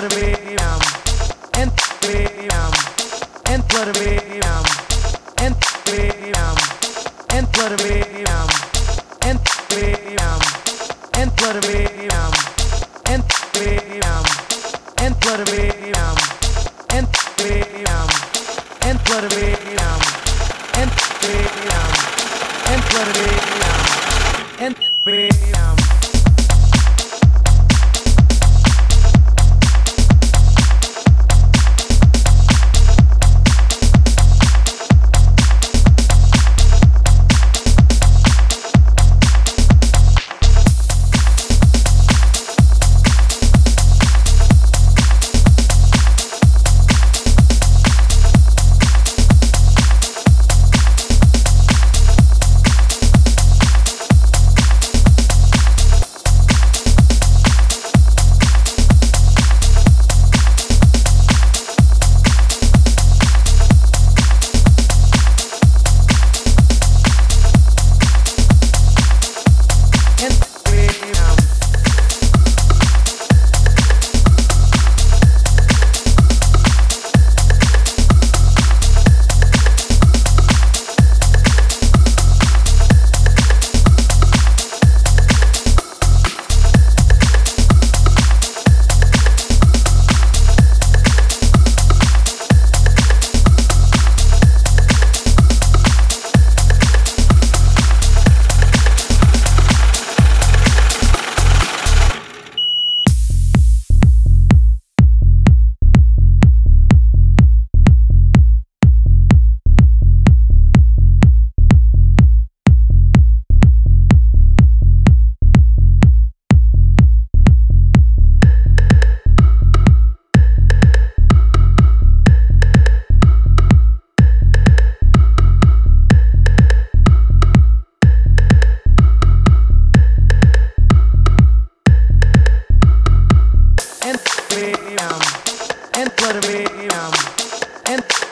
Enfermeram, enfermeram, enfermeram, enfermeram, enfermeram, enfermeram, enfermeram, enfermeram, enfermeram, enfermeram, enfermeram, enfermeram, enfermeram, enfermeram.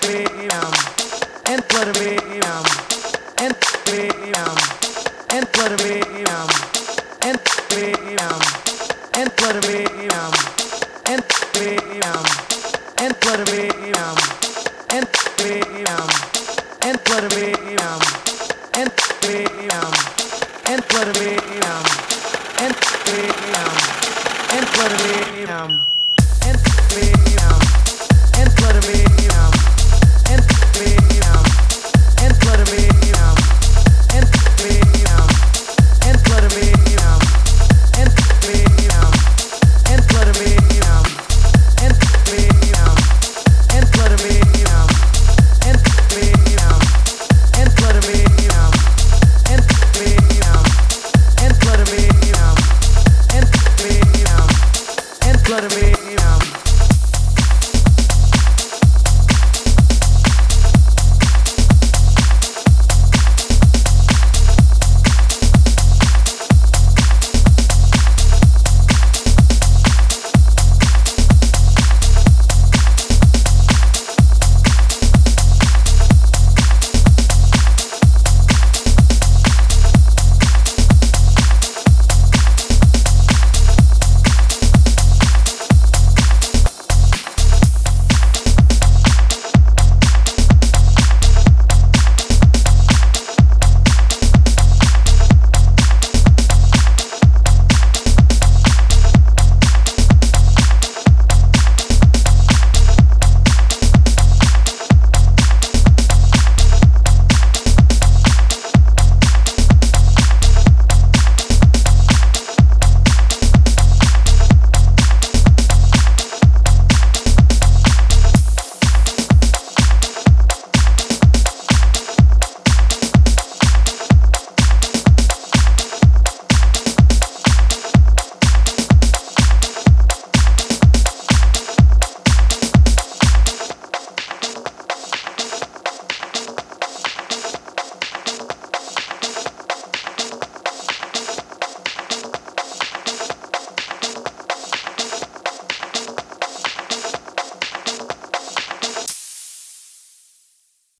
வேகம் என் ஒரு வேகம் என் வேகம் என் ஒரு வேகம் என் வேகம் என் ஒரு வேகம் என் வேகம் என் ஒரு வேகம் என் வேகம் என் ஒரு வேகம் என் வேகம் என் ஒரு வேகம் என் வேகம் என் ஒரு வேகம்